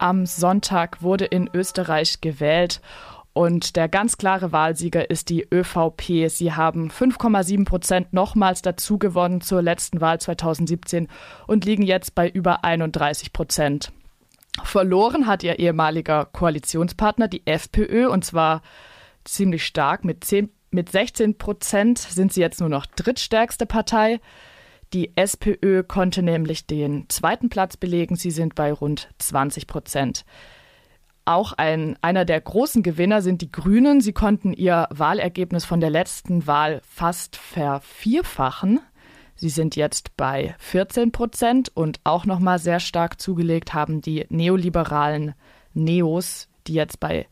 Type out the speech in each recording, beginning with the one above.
Am Sonntag wurde in Österreich gewählt und der ganz klare Wahlsieger ist die ÖVP. Sie haben 5,7 Prozent nochmals dazu gewonnen zur letzten Wahl 2017 und liegen jetzt bei über 31 Prozent. Verloren hat ihr ehemaliger Koalitionspartner, die FPÖ, und zwar ziemlich stark. Mit, 10, mit 16 Prozent sind sie jetzt nur noch drittstärkste Partei. Die SPÖ konnte nämlich den zweiten Platz belegen. Sie sind bei rund 20 Prozent. Auch ein, einer der großen Gewinner sind die Grünen. Sie konnten ihr Wahlergebnis von der letzten Wahl fast vervierfachen. Sie sind jetzt bei 14 Prozent und auch nochmal sehr stark zugelegt haben die neoliberalen Neos, die jetzt bei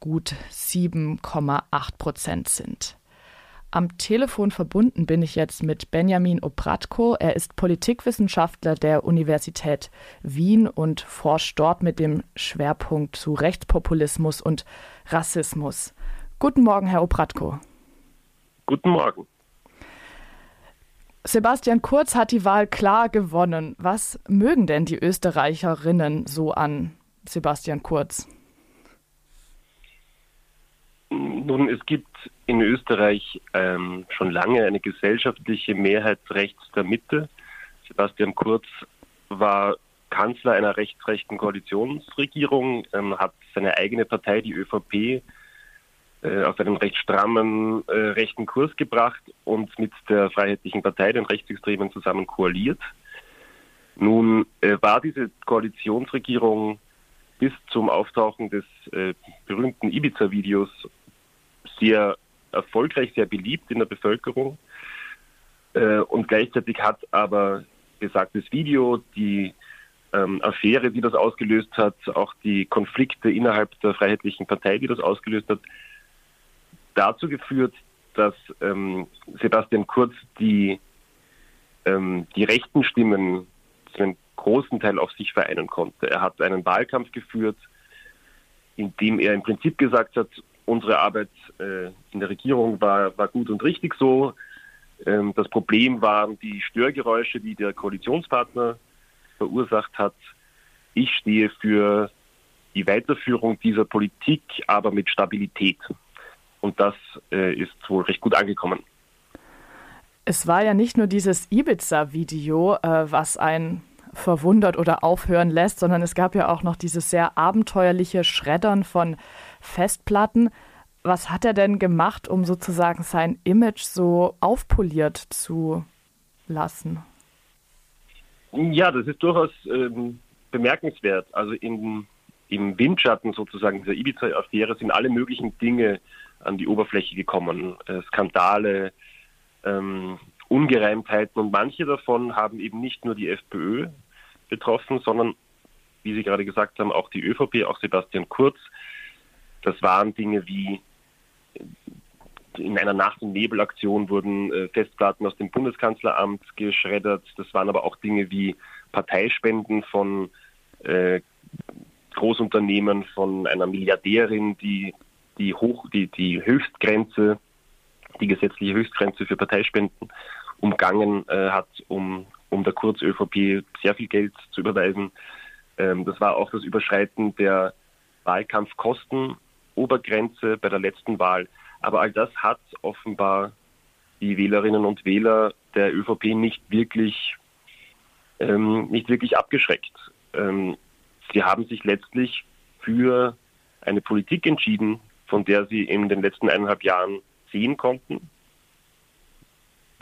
gut 7,8 Prozent sind. Am Telefon verbunden bin ich jetzt mit Benjamin Obratko. Er ist Politikwissenschaftler der Universität Wien und forscht dort mit dem Schwerpunkt zu Rechtspopulismus und Rassismus. Guten Morgen, Herr Obratko. Guten Morgen. Sebastian Kurz hat die Wahl klar gewonnen. Was mögen denn die Österreicherinnen so an Sebastian Kurz? Nun, es gibt in Österreich ähm, schon lange eine gesellschaftliche Mehrheit rechts der Mitte. Sebastian Kurz war Kanzler einer rechtsrechten Koalitionsregierung, ähm, hat seine eigene Partei, die ÖVP, äh, auf einen recht strammen äh, rechten Kurs gebracht und mit der Freiheitlichen Partei, den Rechtsextremen, zusammen koaliert. Nun äh, war diese Koalitionsregierung bis zum Auftauchen des äh, berühmten Ibiza-Videos sehr erfolgreich, sehr beliebt in der Bevölkerung. Äh, und gleichzeitig hat aber besagtes Video, die ähm, Affäre, die das ausgelöst hat, auch die Konflikte innerhalb der Freiheitlichen Partei, die das ausgelöst hat, dazu geführt, dass ähm, Sebastian Kurz die, ähm, die rechten Stimmen zu einem großen Teil auf sich vereinen konnte. Er hat einen Wahlkampf geführt, in dem er im Prinzip gesagt hat, unsere Arbeit äh, in der Regierung war, war gut und richtig so. Ähm, das Problem waren die Störgeräusche, die der Koalitionspartner verursacht hat. Ich stehe für die Weiterführung dieser Politik, aber mit Stabilität. Und das äh, ist wohl recht gut angekommen. Es war ja nicht nur dieses Ibiza-Video, äh, was einen verwundert oder aufhören lässt, sondern es gab ja auch noch dieses sehr abenteuerliche Schreddern von Festplatten. Was hat er denn gemacht, um sozusagen sein Image so aufpoliert zu lassen? Ja, das ist durchaus ähm, bemerkenswert. Also in, im Windschatten sozusagen dieser Ibiza-Affäre sind alle möglichen Dinge an die Oberfläche gekommen. Äh, Skandale, ähm, Ungereimtheiten und manche davon haben eben nicht nur die FPÖ betroffen, sondern, wie Sie gerade gesagt haben, auch die ÖVP, auch Sebastian Kurz. Das waren Dinge wie in einer Nacht- und Nebelaktion wurden äh, Festplatten aus dem Bundeskanzleramt geschreddert. Das waren aber auch Dinge wie Parteispenden von äh, Großunternehmen, von einer Milliardärin, die die, Hoch, die, die Höchstgrenze, die gesetzliche Höchstgrenze für Parteispenden umgangen äh, hat, um, um der Kurz-ÖVP sehr viel Geld zu überweisen. Ähm, das war auch das Überschreiten der Wahlkampfkosten Obergrenze bei der letzten Wahl. Aber all das hat offenbar die Wählerinnen und Wähler der ÖVP nicht wirklich, ähm, nicht wirklich abgeschreckt. Ähm, sie haben sich letztlich für eine Politik entschieden, von der sie in den letzten eineinhalb Jahren sehen konnten,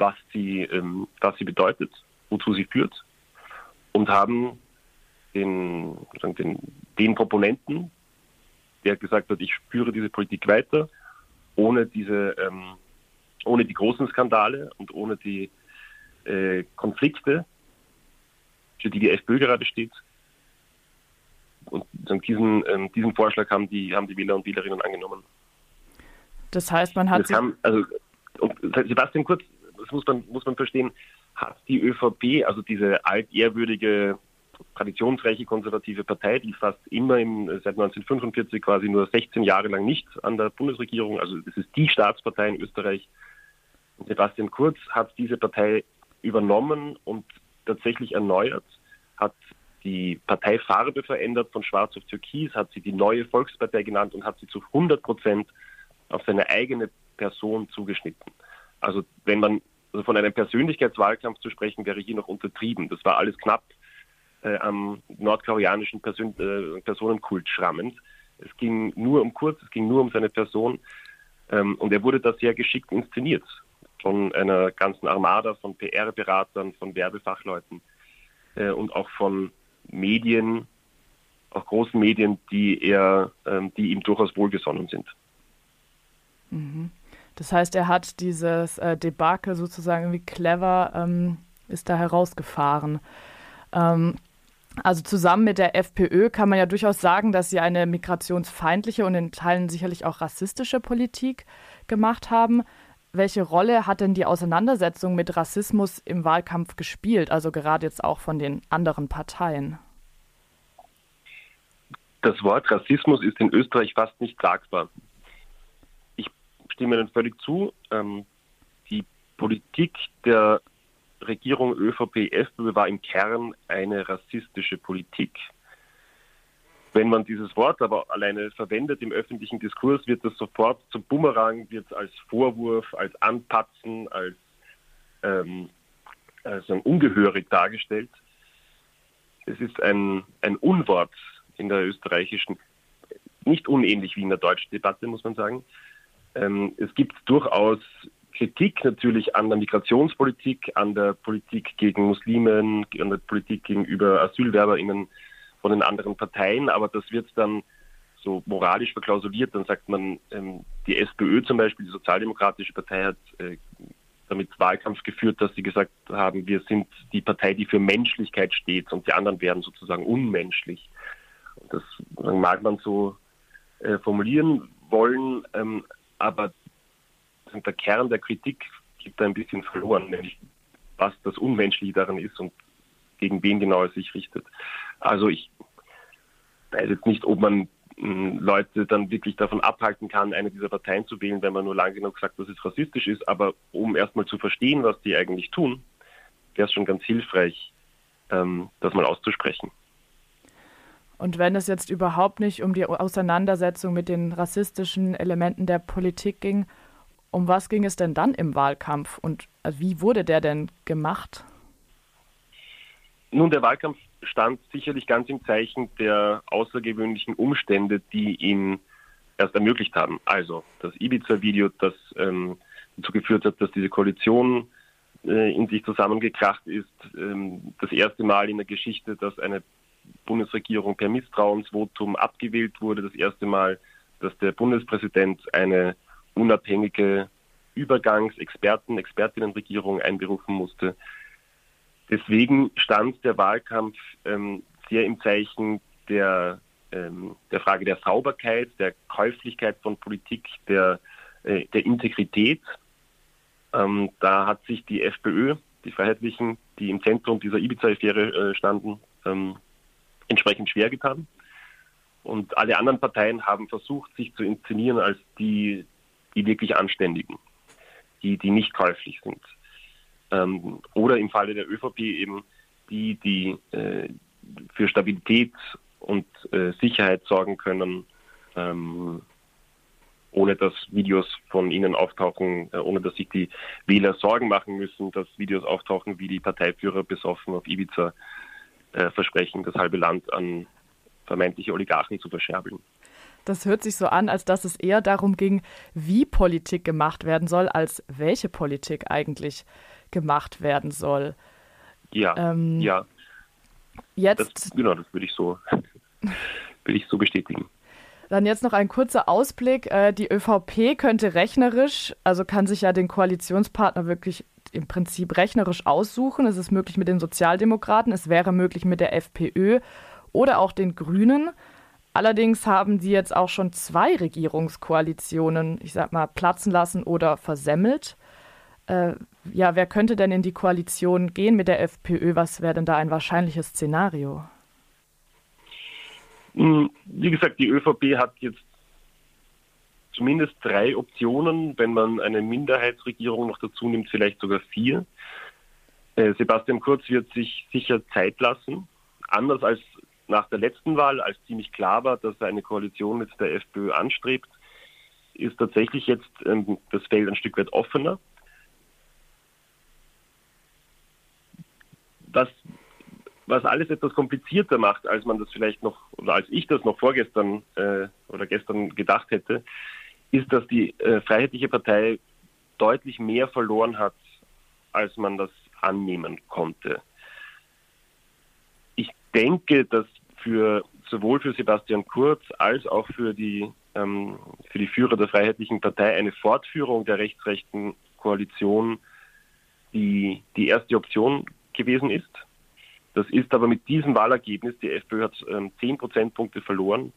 was sie, ähm, was sie bedeutet, wozu sie führt, und haben den, den, den Proponenten, der gesagt hat, ich spüre diese Politik weiter, ohne diese, ähm, ohne die großen Skandale und ohne die äh, Konflikte, für die die FPÖ gerade steht. Und diesen, ähm, diesen Vorschlag haben die, haben die Wähler und Wählerinnen angenommen. Das heißt, man hat. Kam, also, Sebastian Kurz, das muss man, muss man verstehen, hat die ÖVP, also diese altehrwürdige traditionsreiche konservative Partei, die fast immer im, seit 1945 quasi nur 16 Jahre lang nicht an der Bundesregierung, also es ist die Staatspartei in Österreich. Sebastian Kurz hat diese Partei übernommen und tatsächlich erneuert, hat die Parteifarbe verändert, von schwarz auf türkis, hat sie die neue Volkspartei genannt und hat sie zu 100 Prozent auf seine eigene Person zugeschnitten. Also wenn man also von einem Persönlichkeitswahlkampf zu sprechen, wäre hier noch untertrieben. Das war alles knapp äh, am nordkoreanischen Persön äh, Personenkult schrammend. Es ging nur um Kurz, es ging nur um seine Person. Ähm, und er wurde da sehr geschickt inszeniert von einer ganzen Armada von PR-Beratern, von Werbefachleuten äh, und auch von Medien, auch großen Medien, die er, ähm, die ihm durchaus wohlgesonnen sind. Mhm. Das heißt, er hat dieses äh, Debakel sozusagen irgendwie clever, ähm, ist da herausgefahren. Ähm, also zusammen mit der FPÖ kann man ja durchaus sagen, dass sie eine migrationsfeindliche und in Teilen sicherlich auch rassistische Politik gemacht haben. Welche Rolle hat denn die Auseinandersetzung mit Rassismus im Wahlkampf gespielt, also gerade jetzt auch von den anderen Parteien? Das Wort Rassismus ist in Österreich fast nicht sagbar. Stimme Ihnen völlig zu. Ähm, die Politik der Regierung ÖVP-FPÖ war im Kern eine rassistische Politik. Wenn man dieses Wort aber alleine verwendet im öffentlichen Diskurs, wird das sofort zum Bumerang, wird als Vorwurf, als Anpatzen, als, ähm, als ungehörig dargestellt. Es ist ein, ein Unwort in der österreichischen, nicht unähnlich wie in der deutschen Debatte, muss man sagen. Ähm, es gibt durchaus Kritik natürlich an der Migrationspolitik, an der Politik gegen Muslimen, an der Politik gegenüber AsylwerberInnen von den anderen Parteien, aber das wird dann so moralisch verklausuliert. Dann sagt man, ähm, die SPÖ zum Beispiel, die Sozialdemokratische Partei, hat äh, damit Wahlkampf geführt, dass sie gesagt haben, wir sind die Partei, die für Menschlichkeit steht und die anderen werden sozusagen unmenschlich. Das mag man so äh, formulieren wollen, ähm, aber der Kern der Kritik geht da ein bisschen verloren, nämlich was das Unmenschliche daran ist und gegen wen genau es sich richtet. Also ich weiß jetzt nicht, ob man hm, Leute dann wirklich davon abhalten kann, eine dieser Parteien zu wählen, wenn man nur lang genug sagt, dass es rassistisch ist. Aber um erstmal zu verstehen, was die eigentlich tun, wäre es schon ganz hilfreich, ähm, das mal auszusprechen. Und wenn es jetzt überhaupt nicht um die Auseinandersetzung mit den rassistischen Elementen der Politik ging, um was ging es denn dann im Wahlkampf und äh, wie wurde der denn gemacht? Nun, der Wahlkampf stand sicherlich ganz im Zeichen der außergewöhnlichen Umstände, die ihn erst ermöglicht haben. Also das Ibiza-Video, das ähm, dazu geführt hat, dass diese Koalition äh, in sich zusammengekracht ist. Ähm, das erste Mal in der Geschichte, dass eine Bundesregierung per Misstrauensvotum abgewählt wurde. Das erste Mal, dass der Bundespräsident eine unabhängige Übergangsexperten, Expertinnenregierung einberufen musste. Deswegen stand der Wahlkampf ähm, sehr im Zeichen der, ähm, der Frage der Sauberkeit, der Käuflichkeit von Politik, der, äh, der Integrität. Ähm, da hat sich die FPÖ, die Freiheitlichen, die im Zentrum dieser Ibiza-Affäre äh, standen, ähm, entsprechend schwer getan. Und alle anderen Parteien haben versucht, sich zu inszenieren als die, die wirklich Anständigen, die, die nicht käuflich sind. Ähm, oder im Falle der ÖVP eben die, die äh, für Stabilität und äh, Sicherheit sorgen können, ähm, ohne dass Videos von ihnen auftauchen, äh, ohne dass sich die Wähler Sorgen machen müssen, dass Videos auftauchen, wie die Parteiführer besoffen auf Ibiza äh, versprechen, das halbe Land an vermeintliche Oligarchen zu verscherbeln. Das hört sich so an, als dass es eher darum ging, wie Politik gemacht werden soll, als welche Politik eigentlich gemacht werden soll. Ja, ähm, ja. Jetzt, das, genau, das würde ich so, würde ich so bestätigen. Dann jetzt noch ein kurzer Ausblick. Äh, die ÖVP könnte rechnerisch, also kann sich ja den Koalitionspartner wirklich im Prinzip rechnerisch aussuchen. Es ist möglich mit den Sozialdemokraten, es wäre möglich mit der FPÖ oder auch den Grünen. Allerdings haben sie jetzt auch schon zwei Regierungskoalitionen, ich sag mal, platzen lassen oder versemmelt. Äh, ja, wer könnte denn in die Koalition gehen mit der FPÖ? Was wäre denn da ein wahrscheinliches Szenario? Hm, wie gesagt, die ÖVP hat jetzt zumindest drei Optionen, wenn man eine Minderheitsregierung noch dazu nimmt, vielleicht sogar vier. Äh, Sebastian Kurz wird sich sicher Zeit lassen, Anders als nach der letzten Wahl, als ziemlich klar war, dass er eine Koalition mit der FPÖ anstrebt, ist tatsächlich jetzt ähm, das Feld ein Stück weit offener. Was, was alles etwas komplizierter macht, als man das vielleicht noch, oder als ich das noch vorgestern äh, oder gestern gedacht hätte, ist, dass die äh, Freiheitliche Partei deutlich mehr verloren hat, als man das annehmen konnte. Ich denke, dass für sowohl für Sebastian Kurz als auch für die ähm, für die Führer der Freiheitlichen Partei eine Fortführung der rechtsrechten Koalition die die erste Option gewesen ist. Das ist aber mit diesem Wahlergebnis, die FPÖ hat ähm, 10 Prozentpunkte verloren,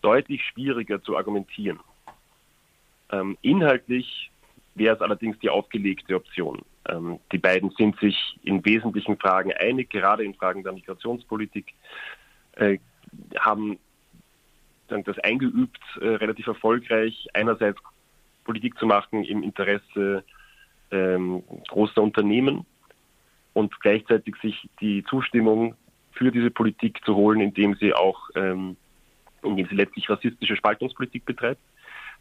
deutlich schwieriger zu argumentieren. Ähm, inhaltlich wäre es allerdings die aufgelegte Option. Ähm, die beiden sind sich in wesentlichen Fragen einig, gerade in Fragen der Migrationspolitik, äh, haben das eingeübt, äh, relativ erfolgreich, einerseits Politik zu machen im Interesse ähm, großer Unternehmen und gleichzeitig sich die Zustimmung für diese Politik zu holen, indem sie auch, ähm, indem sie letztlich rassistische Spaltungspolitik betreibt.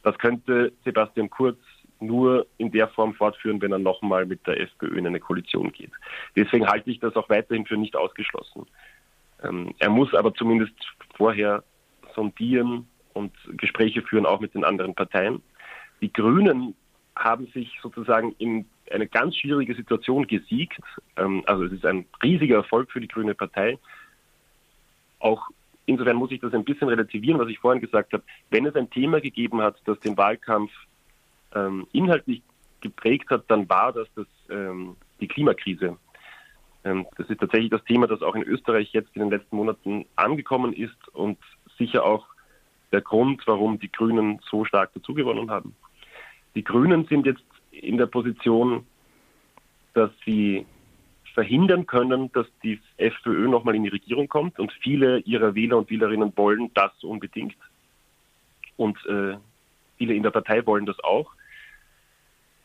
Das könnte Sebastian Kurz nur in der Form fortführen, wenn er nochmal mit der FPÖ in eine Koalition geht. Deswegen halte ich das auch weiterhin für nicht ausgeschlossen. Ähm, er muss aber zumindest vorher sondieren und Gespräche führen, auch mit den anderen Parteien. Die Grünen haben sich sozusagen in eine ganz schwierige Situation gesiegt. Ähm, also es ist ein riesiger Erfolg für die Grüne Partei. Auch insofern muss ich das ein bisschen relativieren, was ich vorhin gesagt habe. Wenn es ein Thema gegeben hat, das den Wahlkampf ähm, inhaltlich geprägt hat, dann war das, das ähm, die Klimakrise. Das ist tatsächlich das Thema, das auch in Österreich jetzt in den letzten Monaten angekommen ist und sicher auch der Grund, warum die Grünen so stark dazugewonnen haben. Die Grünen sind jetzt in der Position, dass sie verhindern können, dass die FPÖ nochmal in die Regierung kommt und viele ihrer Wähler und Wählerinnen wollen das unbedingt. Und äh, viele in der Partei wollen das auch.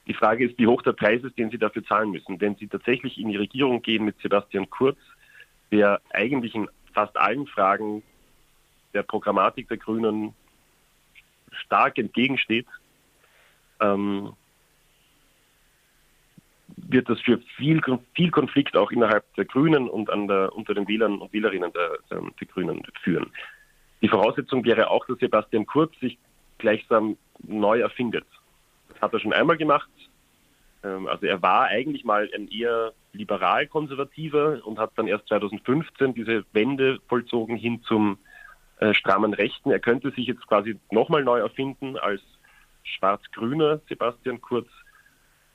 Die Frage ist, wie hoch der Preis ist, den sie dafür zahlen müssen. Wenn sie tatsächlich in die Regierung gehen mit Sebastian Kurz, der eigentlich in fast allen Fragen der Programmatik der Grünen stark entgegensteht, ähm, wird das für viel, viel Konflikt auch innerhalb der Grünen und an der, unter den Wählern und Wählerinnen der, der Grünen führen. Die Voraussetzung wäre auch, dass Sebastian Kurz sich gleichsam neu erfindet. Das hat er schon einmal gemacht. Ähm, also er war eigentlich mal ein eher liberal-konservativer und hat dann erst 2015 diese Wende vollzogen hin zum äh, strammen Rechten. Er könnte sich jetzt quasi nochmal neu erfinden als schwarz-grüner Sebastian Kurz.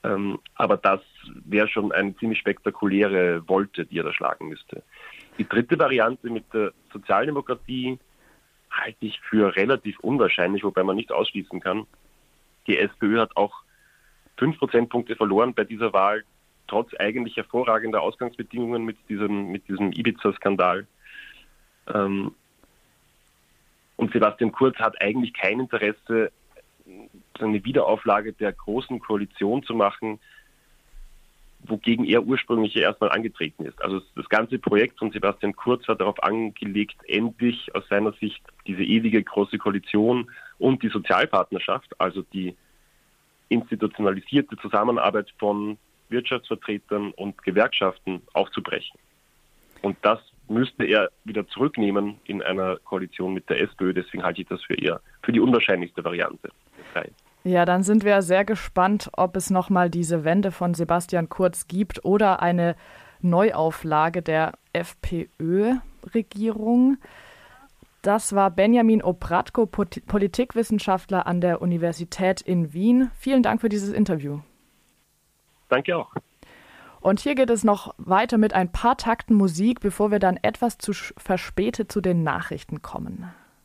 Ähm, aber das wäre schon eine ziemlich spektakuläre Wolte, die er da schlagen müsste. Die dritte Variante mit der Sozialdemokratie halte ich für relativ unwahrscheinlich, wobei man nicht ausschließen kann. Die SPÖ hat auch fünf Prozentpunkte verloren bei dieser Wahl, trotz eigentlich hervorragender Ausgangsbedingungen mit diesem, mit diesem Ibiza-Skandal. Ähm, und Sebastian Kurz hat eigentlich kein Interesse, eine Wiederauflage der großen Koalition zu machen, wogegen er ursprünglich erstmal angetreten ist. Also das ganze Projekt von Sebastian Kurz hat darauf angelegt, endlich aus seiner Sicht diese ewige große Koalition und die Sozialpartnerschaft, also die institutionalisierte Zusammenarbeit von Wirtschaftsvertretern und Gewerkschaften aufzubrechen. Und das müsste er wieder zurücknehmen in einer Koalition mit der SPÖ. Deswegen halte ich das für eher für die unwahrscheinlichste Variante. Ja, dann sind wir sehr gespannt, ob es nochmal diese Wende von Sebastian Kurz gibt oder eine Neuauflage der FPÖ-Regierung. Das war Benjamin Obratko, Politikwissenschaftler an der Universität in Wien. Vielen Dank für dieses Interview. Danke auch. Und hier geht es noch weiter mit ein paar Takten Musik, bevor wir dann etwas zu verspätet zu den Nachrichten kommen.